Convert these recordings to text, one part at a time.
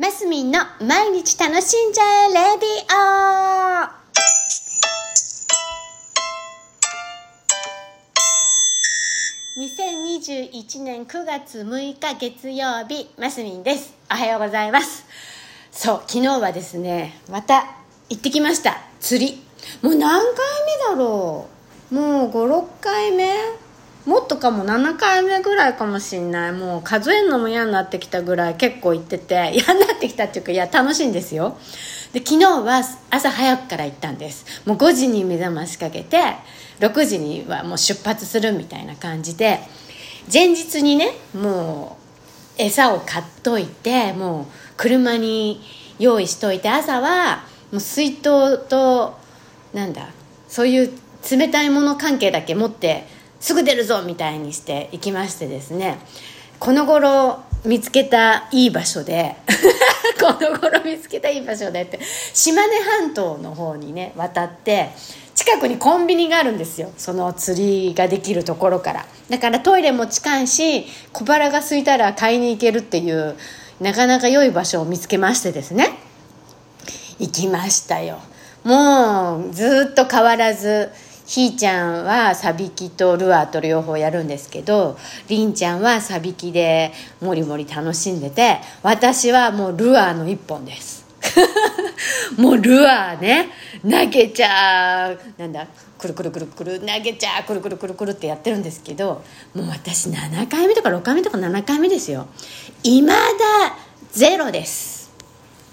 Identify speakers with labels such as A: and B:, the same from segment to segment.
A: マスミンの毎日楽しんじゃえレディオ。2021年9月6日月曜日マスミンです。おはようございます。そう昨日はですねまた行ってきました。釣り。もう何回目だろう。もう56回目もっとかも7回目ぐらいかもしんない。もう数えるのも嫌になってきたぐらい結構行ってて。嫌になってきたっていうかいや楽しいんですよ。で昨日は朝早くから行ったんです。もう5時に目覚ましかけて6時にはもう出発するみたいな感じで。前日にねもう餌を買っといてもう車に用意しといて朝はもう水筒となんだそういう冷たいもの関係だけ持ってすぐ出るぞみたいにして行きましてですねこの頃見つけたいい場所で この頃見つけたいい場所でって島根半島の方にね渡って近くにコンビニがあるんですよ。その釣りができるところから。だからトイレも近いし小腹が空いたら買いに行けるっていうなかなか良い場所を見つけましてですね。行きましたよ。もうずっと変わらずひーちゃんはサビキとルアーと両方やるんですけどりんちゃんはサビキでもりもり楽しんでて私はもうルアーの一本です。もうルアーね投げちゃうなんだくるくるくるくる投げちゃうくるくるくるくるってやってるんですけどもう私7回目とか6回目とか7回目ですよ。いまだゼロです。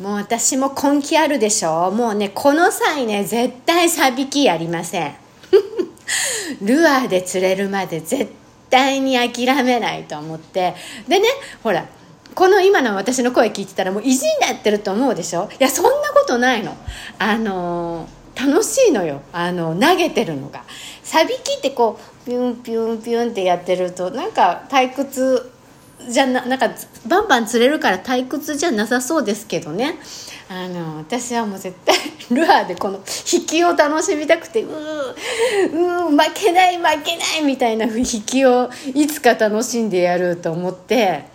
A: もう私も根気あるでしょもうねこの際ね絶対サビキやりません。ルアーで釣れるまで絶対に諦めないと思って。でねほらこの今の私の声聞いてたらもう意地になってると思うでしょ？いやそんなことないの。あの楽しいのよ。あの投げてるのが。サビキってこうピュンピュンピュンってやってるとなんか退屈じゃななんかバンバン釣れるから退屈じゃなさそうですけどね。あの私はもう絶対ルアーでこの引きを楽しみたくてうーうー負けない負けないみたいな引きをいつか楽しんでやると思って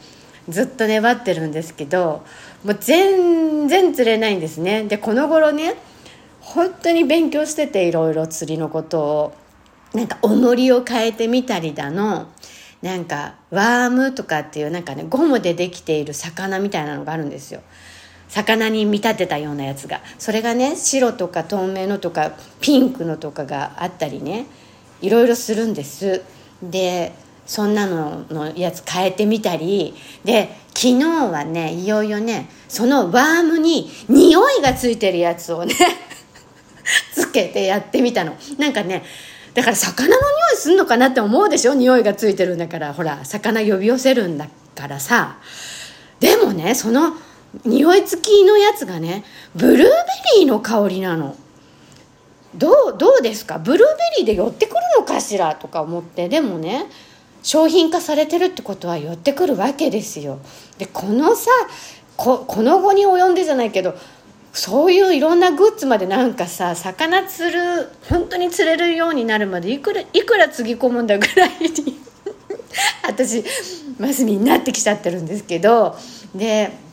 A: ずっと粘ってるんですけどもう全然釣れないんですね。でこの頃ね本当に勉強してていろいろ釣りのことを。なんか重りを変えてみたりだの。なんかワームとかっていうなんかねゴムでできている魚みたいなのがあるんですよ。魚に見立てたようなやつが。それがね白とか透明のとかピンクのとかがあったりね。いろいろするんです。でそんなののやつ変えてみたり。で昨日はねいよいよねそのワームに匂いがついてるやつをね つけてやってみたの。なんかねだから魚の匂いすんのかなって思うでしょ？匂いがついてるんだから。ほら魚呼び寄せるんだからさ。でもねその匂い付きのやつがねブルーベリーの香りなの。どうどうですか？ブルーベリーで寄ってくるのかしらとか思って。でもね商品化されてるってことは寄ってくるわけですよ。でこのさここの後に及んでじゃないけどそういういろんなグッズまでなんかさ魚釣る本当に釣れるようになるまでいくらいくらつぎ込むんだぐらいに。私マスミになってきちゃってるんですけど。で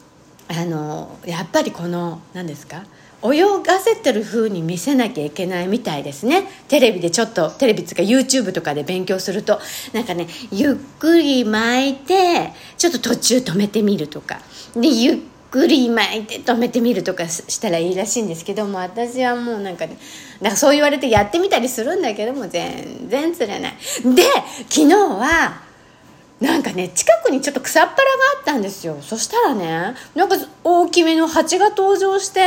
A: あのやっぱりこの何ですか泳がせてる風に見せなきゃいけないみたいですね。テレビでちょっとテレビつか YouTube とかで勉強するとなんかねゆっくり巻いてちょっと途中止めてみるとか。でゆっくり巻いて止めてみるとかしたらいいらしいんですけども私はもうなんかねなんかそう言われてやってみたりするんだけども全然釣れない。で昨日はなんかね近くにちょっと草っぱらがあったんですよ。そしたらねなんか大きめの蜂が登場して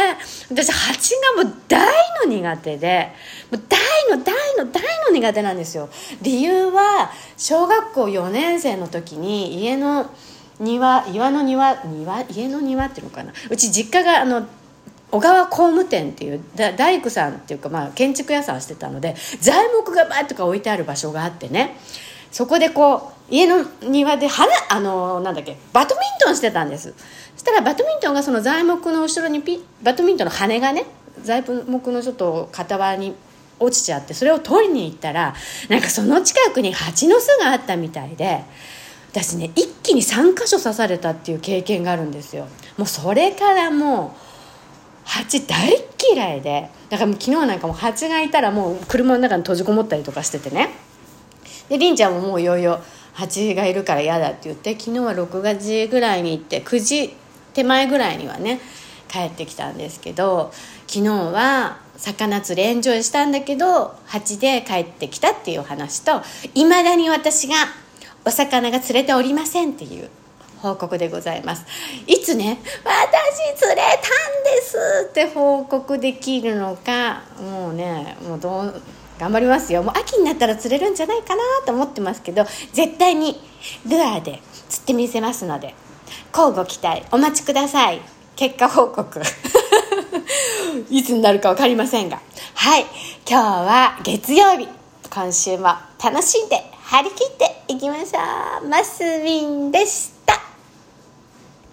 A: 私蜂がもう大の苦手でもう大の大の大の苦手なんですよ。理由は小学校4年生の時に家の庭岩の庭庭？家の庭っていうのかな？うち実家があの小川工務店っていう大工さんっていうか、まあ、建築屋さんしてたので材木がバーッとか置いてある場所があってね。そこでこう家の庭で花あのなんだっけバドミントンしてたんです。そしたらバドミントンがその材木の後ろにピバドミントンの羽がね材木のちょっと傍に落ちちゃってそれを取りに行ったらなんかその近くに蜂の巣があったみたいで私ね一気に3箇所刺されたっていう経験があるんですよ。もうそれからもう蜂大嫌いで。だからもう昨日なんかも蜂がいたらもう車の中に閉じこもったりとかしててね。でりんちゃんももういよいよ蜂がいるから嫌だって言って昨日は6月ぐらいに行って9時手前ぐらいにはね帰ってきたんですけど昨日は魚釣りエンジョイしたんだけど蜂で帰ってきたっていう話といまだに私がお魚が釣れておりませんっていう報告でございます。いつね「私釣れたんです」って報告できるのかもうねもうどう頑張りますよ。もう秋になったら釣れるんじゃないかなと思ってますけど絶対にルアーで釣ってみせますので交互期待お待ちください。結果報告。いつになるか分かりませんが。はい。今日は月曜日。今週も楽しんで張り切っていきましょう。マスミンでした。